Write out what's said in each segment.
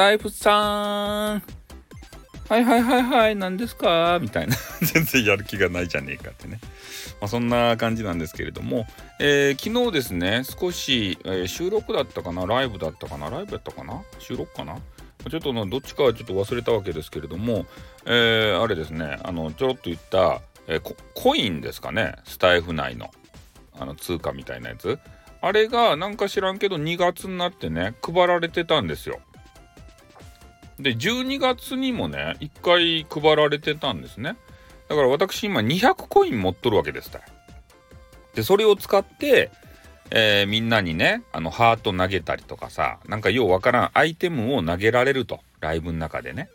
タイフさん。はいはいはいはい何ですか？みたいな。全然やる気がないじゃねえかってね、まあ、そんな感じなんですけれども、えー、昨日ですね少し、えー、収録だったかな？ライブだったかな？ライブやったかな？収録かな？ちょっとのどっちかはちょっと忘れたわけですけれども、えー、あれですね。あのちょろっと言った、えー、コインですかね？スタイフ内の。あの通貨みたいなやつ。あれがなんか知らんけど2月になってね配られてたんですよ。で12月にもね1回配られてたんですね。だから私今200コイン持っとるわけですでそれを使って、えー、みんなにねあのハート投げたりとかさなんかようわからんアイテムを投げられるとライブの中でね。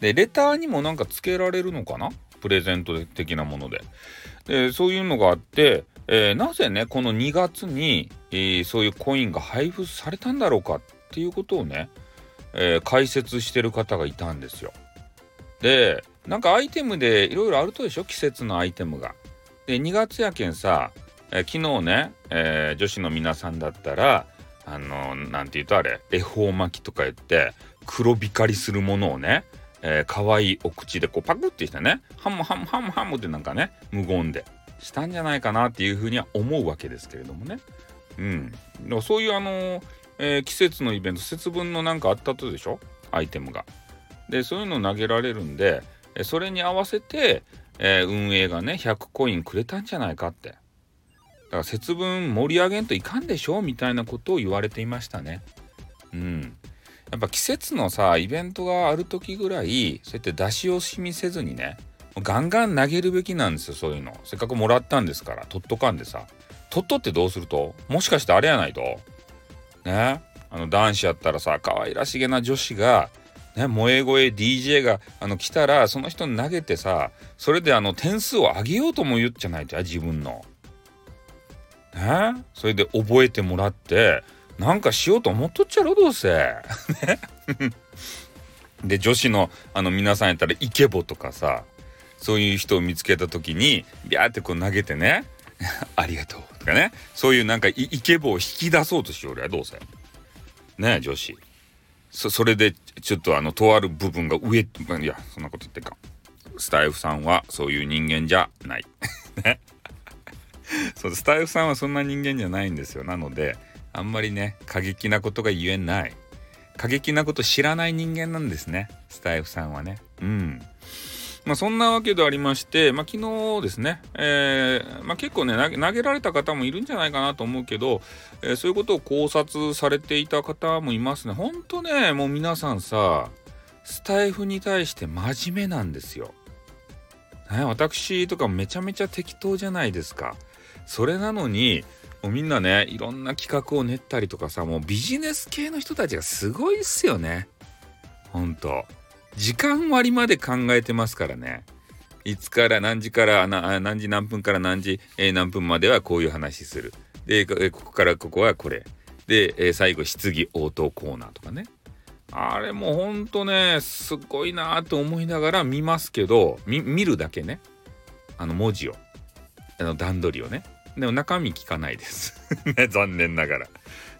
でレターにもなんかつけられるのかな？プレゼント的なもので。でそういうのがあってえー、なぜねこの2月に、えー、そういうコインが配布されたんだろうかっていうことをね、えー、解説してる方がいたんですよ。でなんかアイテムでいろいろあるとでしょ？季節のアイテムが。で2月やけんさ、え昨日ね、え女子の皆さんだったらあのなんて言うとあれ？恵方巻きとか言って黒光りするものをねえー、可愛いお口でこうパクってしてねハムハムハムハムってなんかね無言でしたんじゃないかなっていうふうには思うわけですけれどもね。うん。そういうあの、えー、季節のイベント節分のなんかあったとでしょ？アイテムが。でそういうの投げられるんでそれに合わせて、えー、運営がね100コインくれたんじゃないかって。だから節分盛り上げんといかんでしょ？みたいなことを言われていましたね。うん。やっぱ季節のさイベントがある時ぐらいそうやって出し惜しみせずにねガンガン投げるべきなんですよそういうのせっかくもらったんですから取っとかんでさ取っとってどうすると？もしかしてあれやないと？ねあの男子やったらさ可愛らしげな女子がね、萌え声 DJ があの来たらその人に投げてさそれであの点数を上げようとも言っちゃないと自分の。ねそれで覚えてもらってなんかしようと思っとっちゃろどうせ。ねで女子のあの皆さんやったらイケボとかさそういう人を見つけた時にビャーってこう投げてね ありがとうとかね。そういうなんかイケボを引き出そうとしよう俺はどうせ。ね女子。それでちょっとあのとある部分が上いやそんなこと言ってか。スタイフさんはそういう人間じゃない。ね。そうスタイフさんはそんな人間じゃないんですよ。なのであんまりね過激なことが言えない。過激なこと知らない人間なんですね。スタイフさんはね。うん。まあ、そんなわけでありまして、まあ、昨日ですね、えー、まあ、結構ね投げられた方もいるんじゃないかなと思うけど、えー、そういうことを考察されていた方もいますね。ほんとね、もう皆さんさ、スタイフに対して真面目なんですよ。ね、私とかめちゃめちゃ適当じゃないですか。それなのに、もうみんなね、いろんな企画を練ったりとかさ、もうビジネス系の人たちがすごいっすよね。ほんと。時間割まで考えてますからね。いつから何時から何時何分から何時、えー、何分まではこういう話する。で、ここからここはこれ。で、えー、最後質疑応答コーナーとかね。あれもほんとね、すごいなと思いながら見ますけど、見るだけね。あの文字を。あの段取りをね。でも中身聞かないですね。残念ながら。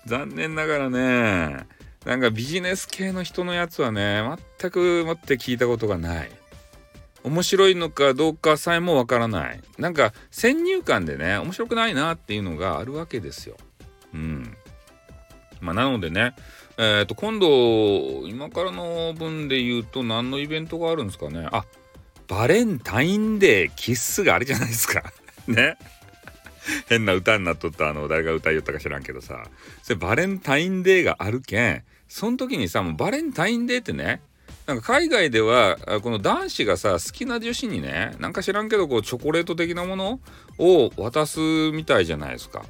残念ながらね。なんかビジネス系の人のやつはね、全くもって聞いたことがない。面白いのかどうかさえもわからない。なんか先入観でね、面白くないなっていうのがあるわけですよ。うん。まあなのでね、えっ、ー、と、今度、今からの分で言うと何のイベントがあるんですかね。あ、バレンタインデーキッスがあるじゃないですか。ね。変な歌になっとったあの誰が歌いよったか知らんけどさ。それバレンタインデーがあるけんその時にさもうバレンタインデーってねなんか海外ではこの男子がさ好きな女子にねなんか知らんけどこうチョコレート的なものを渡すみたいじゃないですか。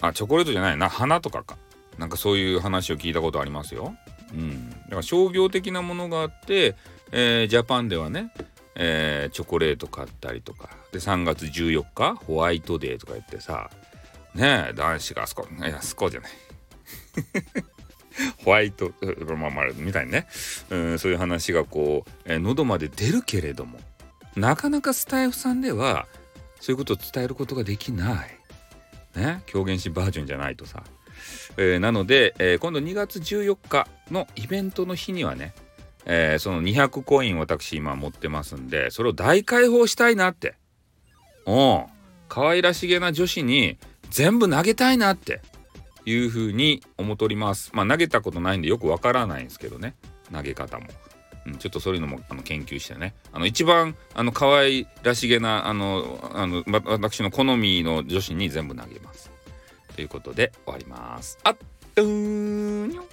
あチョコレートじゃないな。花とかか。なんかそういう話を聞いたことありますよ。うん。だから商業的なものがあって、えー、ジャパンではねえー、チョコレート買ったりとか。で3月14日ホワイトデーとか言ってさ。ねえ男子があそこいやあそこじゃない。ホワイトまあまあみたいにね、うん、そういう話がこう、えー、喉まで出るけれども。なかなかスタイフさんではそういうことを伝えることができない。ね狂言師バージョンじゃないとさ。えー、なので、えー、今度2月14日のイベントの日にはね、えー、その200コイン私今持ってますんでそれを大解放したいなって。うん。可愛らしげな女子に全部投げたいなって。いうふうに思っております。まあ投げたことないんでよくわからないんですけどね。投げ方も。うん、ちょっとそういうのもあの研究してね。あの一番あの可愛らしげなあのあの、ま、私の好みの女子に全部投げます。ということで終わります。あっとーにょ